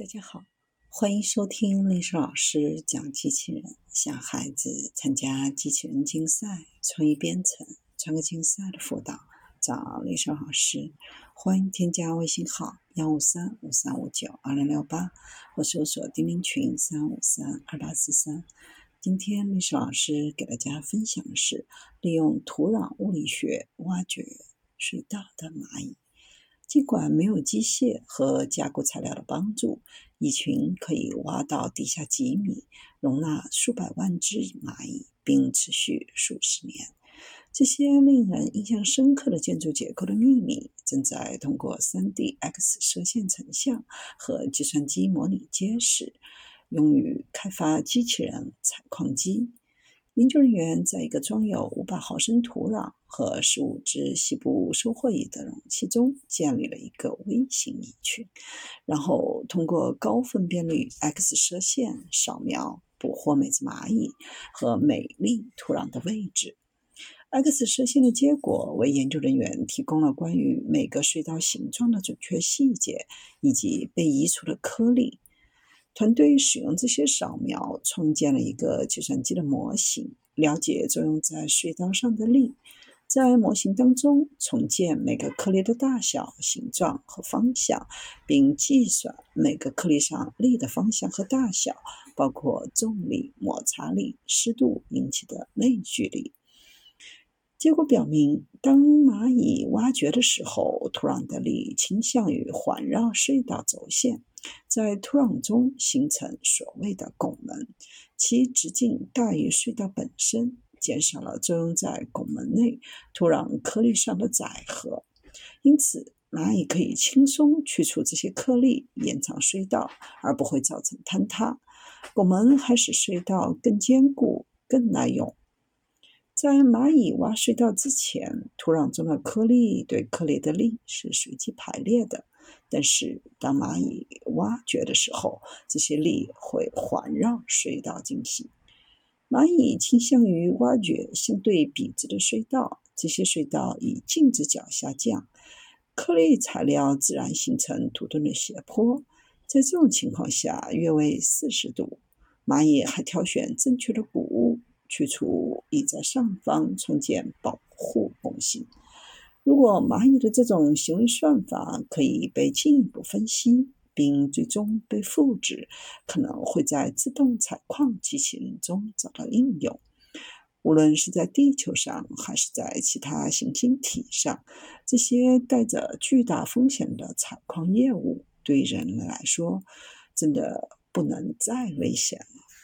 大家好，欢迎收听历史老师讲机器人。想孩子参加机器人竞赛、创意编程、创客竞赛的辅导，找历史老师。欢迎添加微信号幺五三五三五九二零六八，或搜索钉钉群三五三二八四三。今天历史老师给大家分享的是利用土壤物理学挖掘隧道的蚂蚁。尽管没有机械和加固材料的帮助，蚁群可以挖到地下几米，容纳数百万只蚂蚁，并持续数十年。这些令人印象深刻的建筑结构的秘密，正在通过 3D X 射线成像和计算机模拟揭示，用于开发机器人采矿机。研究人员在一个装有五百毫升土壤和十五只西部收获蚁的容器中建立了一个微型蚁群，然后通过高分辨率 X 射线扫描捕获每只蚂蚁和每粒土壤的位置。X 射线的结果为研究人员提供了关于每个隧道形状的准确细节以及被移除的颗粒。团队使用这些扫描创建了一个计算机的模型，了解作用在隧道上的力，在模型当中重建每个颗粒的大小、形状和方向，并计算每个颗粒上力的方向和大小，包括重力、摩擦力、湿度引起的内聚力。结果表明，当蚂蚁挖掘的时候，土壤的力倾向于环绕隧道轴线，在土壤中形成所谓的拱门，其直径大于隧道本身，减少了作用在拱门内土壤颗粒上的载荷。因此，蚂蚁可以轻松去除这些颗粒，延长隧道，而不会造成坍塌。拱门还使隧道更坚固、更耐用。在蚂蚁挖隧道之前，土壤中的颗粒对颗粒的力是随机排列的。但是，当蚂蚁挖掘的时候，这些力会环绕隧道进行。蚂蚁倾向于挖掘相对笔直的隧道，这些隧道以静止角下降，颗粒材料自然形成土墩的斜坡。在这种情况下，约为四十度。蚂蚁还挑选正确的谷物。去除以在上方，创建保护拱形。如果蚂蚁的这种行为算法可以被进一步分析，并最终被复制，可能会在自动采矿机器人中找到应用。无论是在地球上，还是在其他行星体上，这些带着巨大风险的采矿业务，对人类来说，真的不能再危险了。